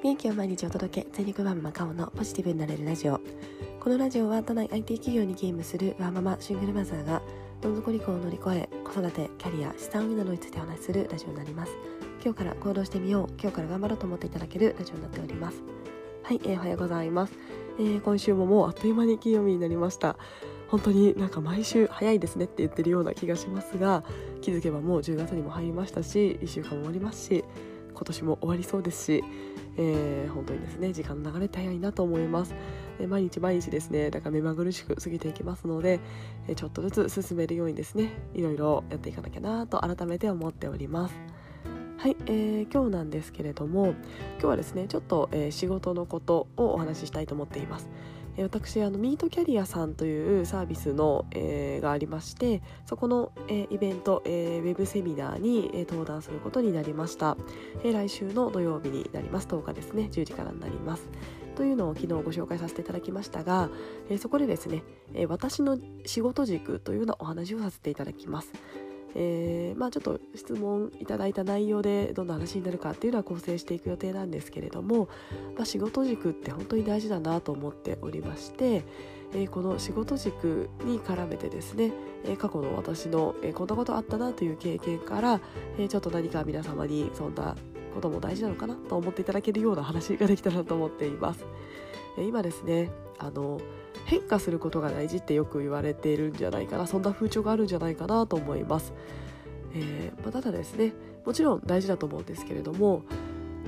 元気を毎日お届け全力ワンマカオのポジティブになれるラジオ。このラジオは都内 IT 企業にゲームするワーママシングルマザーがどん底離婚を乗り越え子育てキャリア資産運用などについてお話しするラジオになります。今日から行動してみよう今日から頑張ろうと思っていただけるラジオになっております。はい、えー、おはようございます、えー、今週ももうあっという間に金曜日になりました。本当になんか毎週早いですねって言ってるような気がしますが気づけばもう10月にも入りましたし1週間も終わりますし今年も終わりそうですし、えー、本当にですね時間の流れ早いなと思います、え毎日毎日ですねだから目まぐるしく過ぎていきますので、えちょっとずつ進めるようにですねいろいろやっていかなきゃなと改めて思っております。はい、えー、今日なんですけれども今日はですねちょっと、えー、仕事のことをお話ししたいと思っています。私あのミートキャリアさんというサービスの、えー、がありましてそこの、えー、イベント、えー、ウェブセミナーに、え登壇することになりました、え来週の土曜日になります。10日ですね。10時からになります。というのを昨日ご紹介させていただきましたが、えそこでですね、え私の仕事軸というようなお話をさせていただきます。えー、まあ、ちょっと質問いただいた内容でどんな話になるかっていうのは構成していく予定なんですけれども、まあ、仕事軸って本当に大事だなと思っておりまして、えー、この仕事軸に絡めてですね、えー、過去の私の、えこんなことあったなという経験から、えちょっと何か皆様にそんなことも大事なのかなと思っていただけるような話ができたらと思っています。え今ですねあの変化することが大事ってよく言われているんじゃないかな。そんな風潮があるんじゃないかなと思います、えー、まあ、ただですねもちろん大事だと思うんですけれども、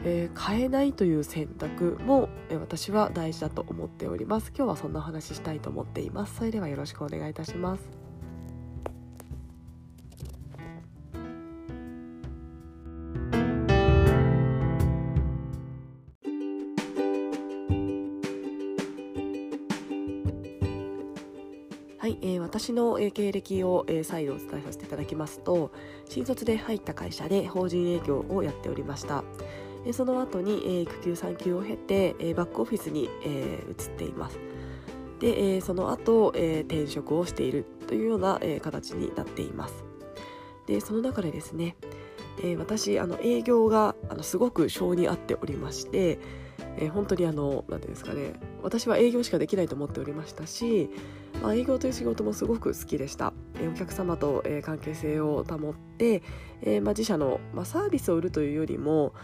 えー、変えないという選択も、え私は大事だと思っております。今日はそんなお話ししたいと思っています。それではよろしくお願いいたします。はい、えー、私の経歴を、えー、再度お伝えさせていただきますと新卒で入った会社で法人営業をやっておりました、えー、その後に、えー、育休産休を経て、えー、バックオフィスに、えー、移っています。で、えー、その後、えー、転職をしているというような、えー、形になっています。でその中でですね、えー、私あの営業があのすごく性に合っておりましてえー、本当にあの何ていうんですかね私は営業しかできないと思っておりましたし、まあ、営業という仕事もすごく好きでした、えー、お客様と、えー、関係性を保って、えーまあ、自社の、まあ、サービスを売るというよりも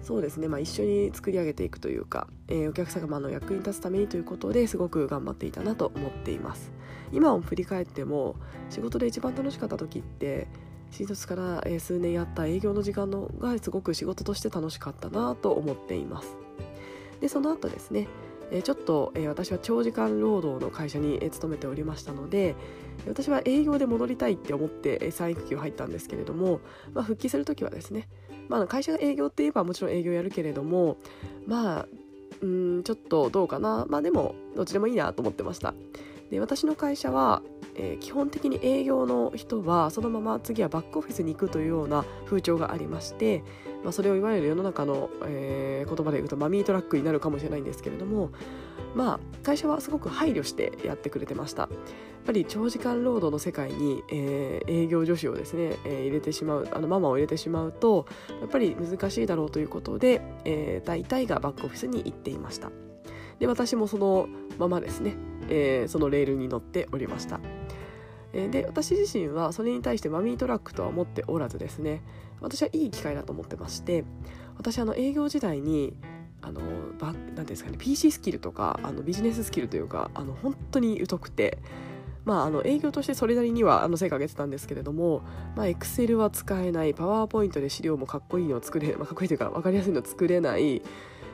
そうですね、まあ、一緒に作り上げていくというか、えー、お客様の役に立つためにということですごく頑張っていたなと思っています。今を振り返っても仕事で一番楽しかった時って新卒から数年やった営業の時間のがすごく仕事として楽しかったなと思っています。でその後ですねえちょっと、え私は長時間労働の会社に、え勤めておりましたので私は営業で戻りたいって思って、え再育休入ったんですけれども、まあ、復帰する時はですね、まあ、会社が営業って言えばもちろん営業やるけれどもまあうんちょっとどうかなまあでもどっちでもいいなと思ってました。で私の会社は、えー、基本的に営業の人はそのまま次はバックオフィスに行くというような風潮がありまして、まあ、それをいわゆる世の中の、えー、言葉で言うとマミートラックになるかもしれないんですけれどもまあ会社はすごく配慮してやってくれてました。やっぱり長時間労働の世界に、えー、営業女子をですね、えー、入れてしまうあのママを入れてしまうとやっぱり難しいだろうということで、えー、大体がバックオフィスに行っていました。で私もそのままですね、えー、そのレールに乗っておりました。で私自身はそれに対してマミートラックとは思っておらずですね私はいい機会だと思ってまして私あの営業時代にあのばなんですかね PC スキルとかあのビジネススキルというかあの本当に疎くてまあ、あの営業としてそれなりにはあの成果上げてたんですけれども、まあ、Excel は使えない、パワーポイントで資料もかっこいいのを作れ、まあ、かっこいいというか分かりやすいのを作れない、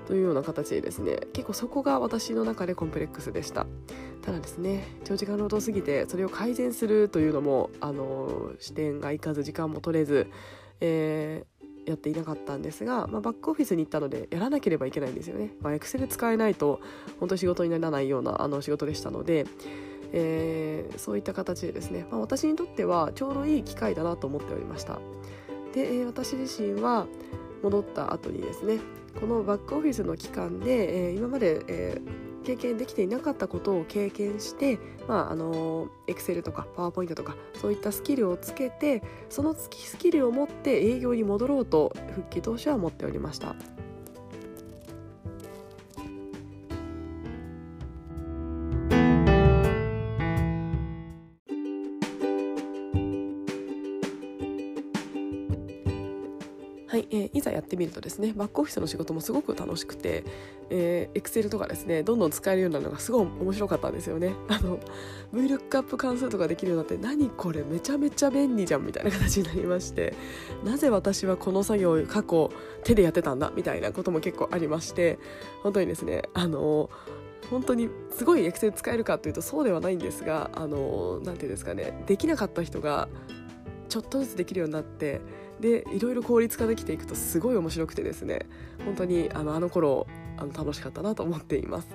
というような形でですね結構そこが私の中でコンプレックスでした。ただですね長時間労働すぎてそれを改善するというのもあの視点がいかず時間も取れず、えー、やっていなかったんですが、まあ、バックオフィスに行ったのでやらなければいけないんですよね。まあ、Excel 使えないと本当に仕事にならないようなあの仕事でしたので、えー、そういった形でですね、まあ、私にとってはちょうどいい機会だなと思っておりました。で、私自身は戻った後にですねこのバックオフィスの期間で、えー、今まで、えー、経験できていなかったことを経験してまああのエクセルとかパワーポイントとかそういったスキルをつけてそのスキルを持って営業に戻ろうと復帰当初は思っておりました。ってみるとですねバックオフィスの仕事もすごく楽しくて、えー、Excel とかですねどんどん使えるようになるのがすごい面白かったんですよね。あの VLOOKUP 関数とかできるようになって何これめちゃめちゃ便利じゃんみたいな形になりましてなぜ私はこの作業を過去手でやってたんだ？みたいなことも結構ありまして本当にですねあの本当にすごい Excel 使えるかというとそうではないんですがあの何て言うんですかねできなかった人がちょっとずつできるようになってでいろいろ効率化できていくとすごい面白くてですね本当にあのあの頃あの楽しかったなと思っています。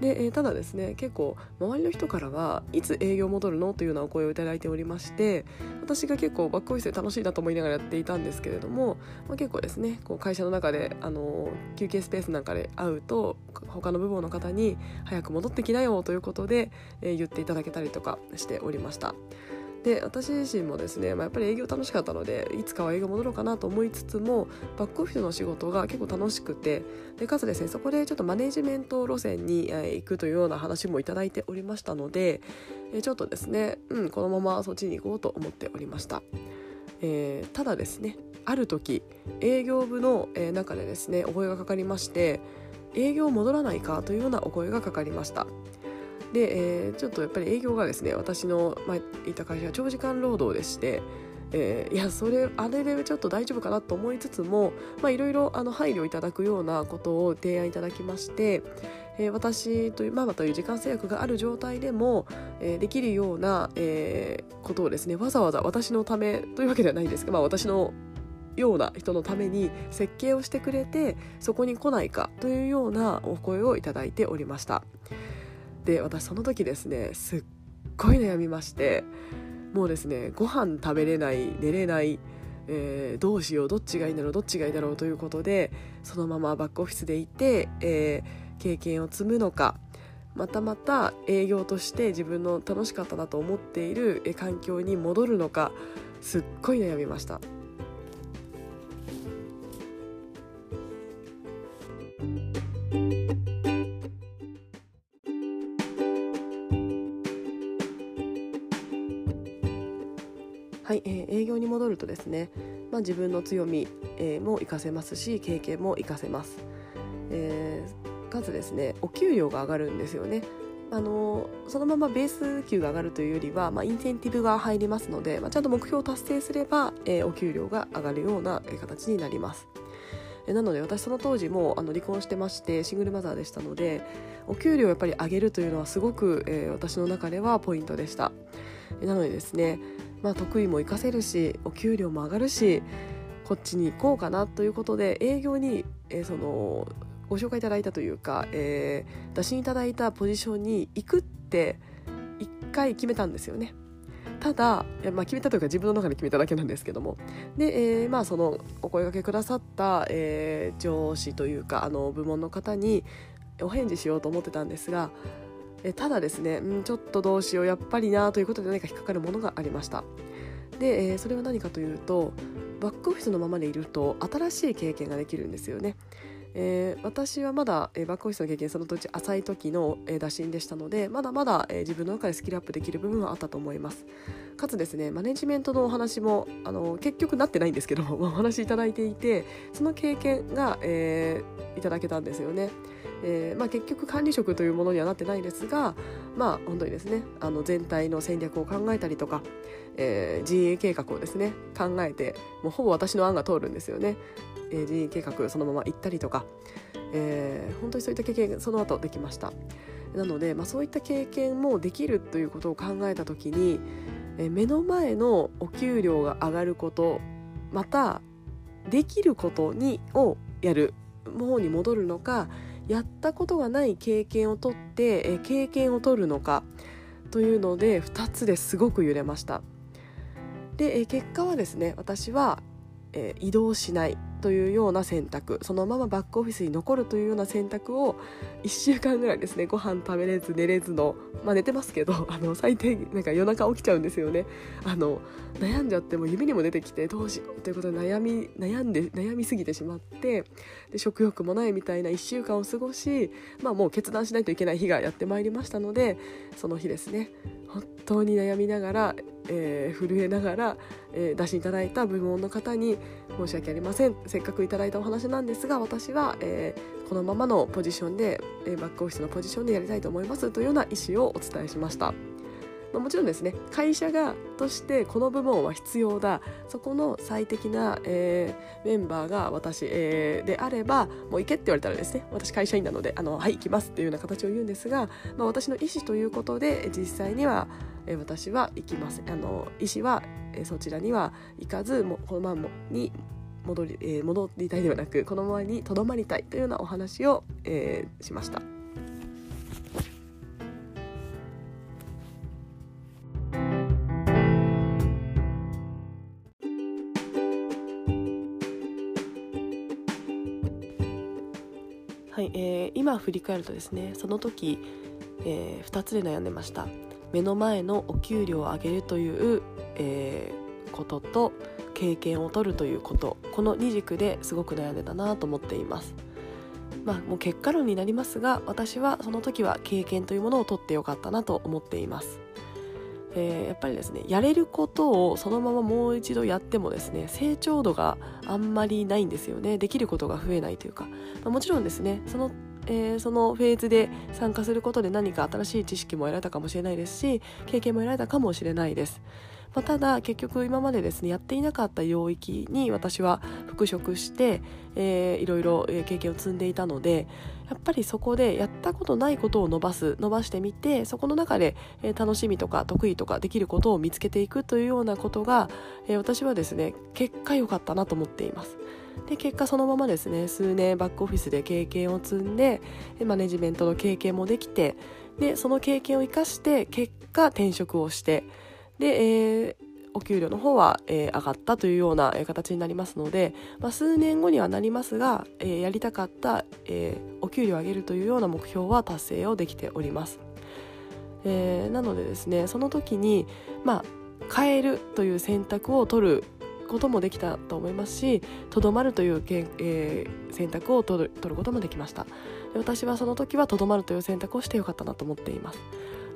で、えー、ただですね結構周りの人からはいつ営業戻るのというようなお声をいただいておりまして私が結構バックオフィスで楽しいなと思いながらやっていたんですけれども、まあ、結構ですねこう会社の中であの休憩スペースなんかで会うと他の部門の方に早く戻ってきなよということで、えー、言っていただけたりとかしておりました。で私自身もですね、まあ、やっぱり営業楽しかったのでいつかは営業戻ろうかなと思いつつもバックオフィスの仕事が結構楽しくてでかつですねそこでちょっとマネジメント路線に行くというような話もいただいておりましたのでちょっとですね、うん、このままそっちに行こうと思っておりました。えー、ただですねある時営業部の中でですねお声がかかりまして営業戻らないかというようなお声がかかりましたで、えー、ちょっとやっぱり営業がですね私の前いた会社は長時間労働でして、えー、いやそれあれでちょっと大丈夫かなと思いつつもいろいろ配慮いただくようなことを提案いただきまして、えー、私というママという時間制約がある状態でも、えー、できるような、えー、ことをですねわざわざ私のためというわけではないんですが、まあ、私のような人のために設計をしてくれてそこに来ないかというようなお声をいただいておりました。で私その時ですねすっごい悩みましてもうですねご飯食べれない寝れないえー、どうしようどっちがいいんだろうどっちがいいだろうということでそのままバックオフィスでいて、えー、経験を積むのかまたまた営業として自分の楽しかったなと思っている環境に戻るのかすっごい悩みました。え、営業に戻るとですね、まあ、自分の強み、え、も活かせますし経験も活かせます、え、かつですねお給料が上がるんですよね。あのそのままベース給が上がるというよりは、まあ、インセンティブが入りますので、まあ、ちゃんと目標を達成すれば、え、お給料が上がるような形になります。なので私その当時もあの離婚してましてシングルマザーでしたのでお給料をやっぱり上げるというのはすごく、えー、私の中ではポイントでした。なのでですねまあ、得意も活かせるしお給料も上がるしこっちに行こうかなということで営業に、えー、そのご紹介いただいたというか、えー、打診いただいたポジションに行くって1回決めたんですよね。ただ、まあ、決めたというか自分の中で決めただけなんですけどもで、えー、まあ、そのお声がけくださった、えー、上司というかあの部門の方にお返事しようと思ってたんですがえただですね、うん、ちょっとどうしようやっぱりなということで何か引っかかるものがありました。で、えー、それは何かというとバックオフィスのままでいると新しい経験ができるんですよね。えー、私はまだ、えー、バックオフィスの経験その土地浅い時の、えー、打診でしたのでまだまだ、え、自分の中でスキルアップできる部分はあったと思います。かつですねマネジメントのお話もあの結局なってないんですけども お話しいただいていてその経験が、え、いただけたんですよね。えーまあ、結局管理職というものにはなってないですが、まあ、本当にですねあの全体の戦略を考えたりとか、えー、人営計画をですね考えてもうほぼ私の案が通るんですよね、えー、人営計画そのまま行ったりとか、えー、本当にそういった経験その後できました。なので、まあ、そういった経験もできるということを考えた時に、えー、目の前のお給料が上がることまたできることにをやる方に戻るのかやったことがない経験をとって、え経験を取るのかというので2つですごく揺れました。で、え結果はですね私は、え移動しない。というような選択そのままバックオフィスに残るというような選択を1週間ぐらいですねご飯食べれず寝れずのまあ寝てますけど あの最低なんか夜中起きちゃうんですよね。あの悩んじゃっても夢にも出てきてどうしようということで悩み悩んで悩みすぎてしまってで食欲もないみたいな1週間を過ごしまあもう決断しないといけない日がやってまいりましたのでその日ですね本当に悩みながらえー、震えながら、えー、出していただいた部門の方に申し訳ありませんせっかくいただいたお話なんですが私は、えー、このままのポジションで、えバックオフィスのポジションでやりたいと思いますというような意思をお伝えしました。まあ、もちろんですね会社がとしてこの部門は必要だそこの最適な、えー、メンバーが私、えー、であればもう行けって言われたらですね私会社員なのであのはい行きますっていうような形を言うんですが、まあ、私の意思ということで実際には、えー、私は行きますあの意思は、えー、そちらには行かずもこのままに戻り,、えー、戻りたいではなくこのままにとどまりたいというようなお話を、えー、しました。今振り返るとですねその時、えー、2つで悩んでました。目の前のお給料を上げるという、えー、ことと経験を取るということ。この二軸ですごく悩んでたなと思っています。まあもう結果論になりますが私はその時は経験というものを取ってよかったなと思っています。えー、やっぱりですねやれることをそのままもう一度やってもですね成長度があんまりないんですよね。できることが増えないというか、まあ、もちろんですねそのえー、そのフェーズで参加することで何か新しい知識も得られたかもしれないですし経験も得られたかもしれないです。まあ、ただ結局今までですねやっていなかった領域に私は復職して、えー、いろいろ経験を積んでいたのでやっぱりそこでやったことないことを伸ばす伸ばしてみてそこの中で、楽しみとか得意とかできることを見つけていくというようなことが、私はですね結果良かったなと思っています。で結果そのままですね数年バックオフィスで経験を積んでマネジメントの経験もできてでその経験を生かして結果転職をしてで、えー、お給料の方は、えー、上がったというような、え形になりますので、まあ、数年後にはなりますが、えー、やりたかった、えお給料を上げるというような目標は達成をできております。えなのでですねその時に、まあ、変えるという選択を取ることもできたと思いますしとどまるという、えー、選択を取ることもできました。私はその時はとどまるという選択をしてよかったなと思っています。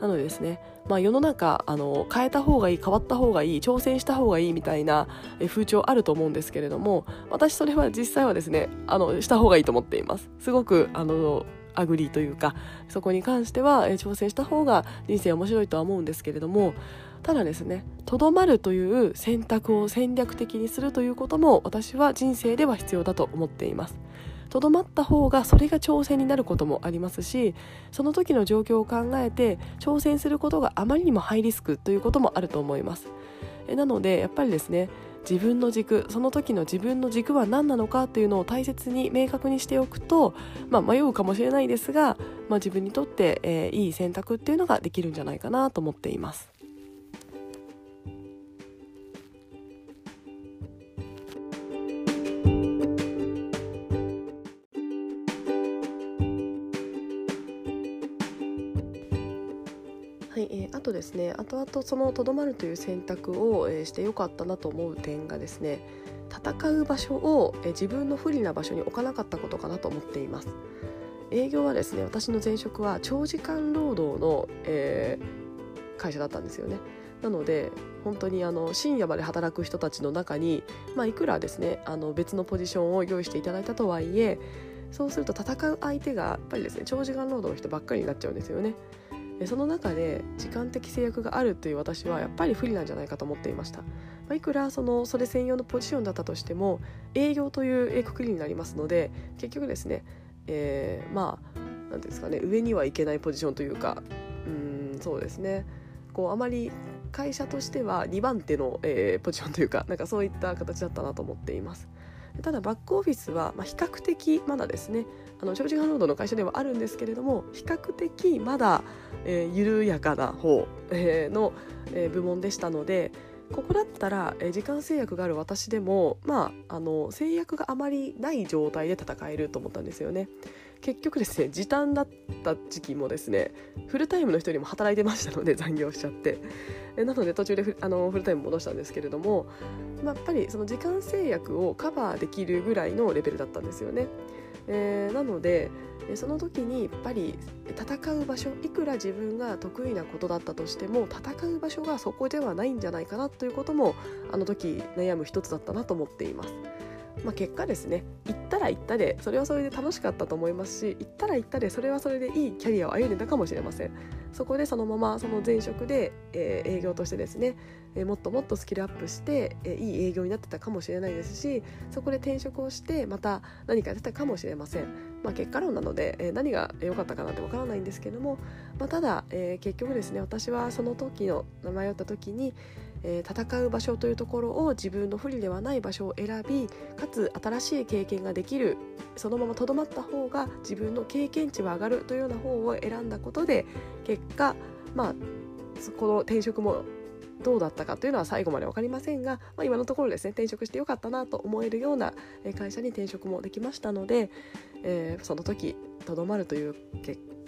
なのでですね、まあ、世の中あの変えた方がいい変わった方がいい挑戦した方がいいみたいな風潮あると思うんですけれども私それは実際はですねあのした方がいいと思っています。すごくあのagree というかそこに関しては挑戦した方が人生面白いとは思うんですけれどもただですねとどまるという選択を戦略的にするということも私は人生では必要だと思っていますとどまった方がそれが挑戦になることもありますしその時の状況を考えて挑戦することがあまりにもハイリスクということもあると思いますなのでやっぱりですね自分の軸その時の自分の軸は何なのかというのを大切に明確にしておくと、まあ、迷うかもしれないですが、まあ、自分にとって、えー、いい選択っていうのができるんじゃないかなと思っています。はいえー、あとですね後々そのとどまるという選択を、えー、してよかったなと思う点がですね戦う場所を、えー、自分の不利な場所に置かなかったことかなと思っています。営業はですね私の前職は長時間労働の、えー、会社だったんですよね。なので本当にあの深夜まで働く人たちの中に、まあ、いくらですねあの別のポジションを用意していただいたとはいえそうすると戦う相手がやっぱりですね長時間労働の人ばっかりになっちゃうんですよね。その中で時間的制約があるという私はやっぱり不利なんじゃないかと思っていました、まあ、いくらそのそれ専用のポジションだったとしても営業というくくりになりますので結局ですね、えー、まあ何ですかね上にはいけないポジションというかうんそうですねこうあまり会社としては2番手の、えー、ポジションというかなんかそういった形だったなと思っています。ただバックオフィスは、まあ、比較的まだですねあの長時間労働の会社ではあるんですけれども比較的まだ、えー、緩やかな方、えー、の、えー、部門でしたのでここだったら、えー、時間制約がある私でも、まあ、あの制約があまりない状態で戦えると思ったんですよね。結局ですね時短だった時期もですねフルタイムの人よりも働いてましたので残業しちゃってえなので途中でフあのフルタイム戻したんですけれども、まあ、やっぱりその時間制約をカバーできるぐらいのレベルだったんですよねえー、なのでその時にやっぱり戦う場所いくら自分が得意なことだったとしても戦う場所がそこではないんじゃないかなということもあの時悩む一つだったなと思っています。まあ、結果ですね。行ったら行ったでそれはそれで楽しかったと思いますし行ったら行ったでそれはそれでいいキャリアを歩んでたかもしれません。そこでそのままその前職で、えー、営業としてですね、えー、もっともっとスキルアップして、えー、いい営業になってたかもしれないですしそこで転職をしてまた何かやってたかもしれません、まあ、結果論なので、えー、何が良かったかなってわからないんですけども、まあ、ただ、えー、結局ですね私はその時の迷った時にえー、戦う場所というところを自分の不利ではない場所を選びかつ新しい経験ができるそのままとどまった方が自分の経験値は上がるというような方を選んだことで結果まあこの転職もどうだったかというのは最後まで分かりませんが、まあ、今のところですね転職してよかったなと思えるような会社に転職もできましたので、えー、その時とどまるという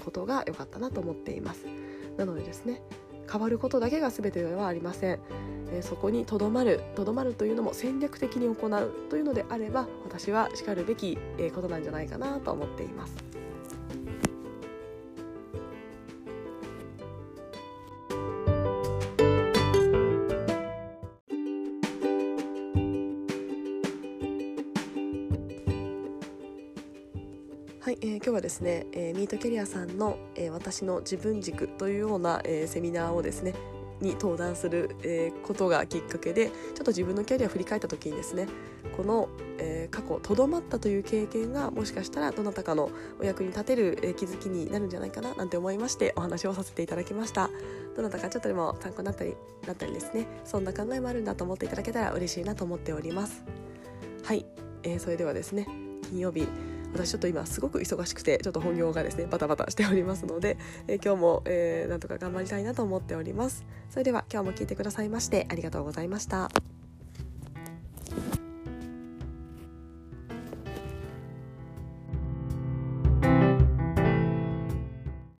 ことが良かったなと思っています。なのでですね変わることだけが全てではありません、えー、そこにとどまるとどまるというのも戦略的に行うというのであれば私はしかるべきことなんじゃないかなと思っています。ですね、えー、ミートキャリアさんの、えー、私の自分軸というような、えー、セミナーをですねに登壇する、えー、ことがきっかけでちょっと自分のキャリアを振り返った時にですねこの、えー、過去とどまったという経験がもしかしたらどなたかのお役に立てる、えー、気づきになるんじゃないかななんて思いましてお話をさせていただきました。どなたかちょっとでも参考になったりなったりですねそんな考えもあるんだと思っていただけたら嬉しいなと思っております。はい、えー、それではですね金曜日私ちょっと今すごく忙しくてちょっと本業がですねバタバタしておりますので、えー、今日も、えー、なんとか頑張りたいなと思っております。それでは今日も聞いてくださいましてありがとうございました。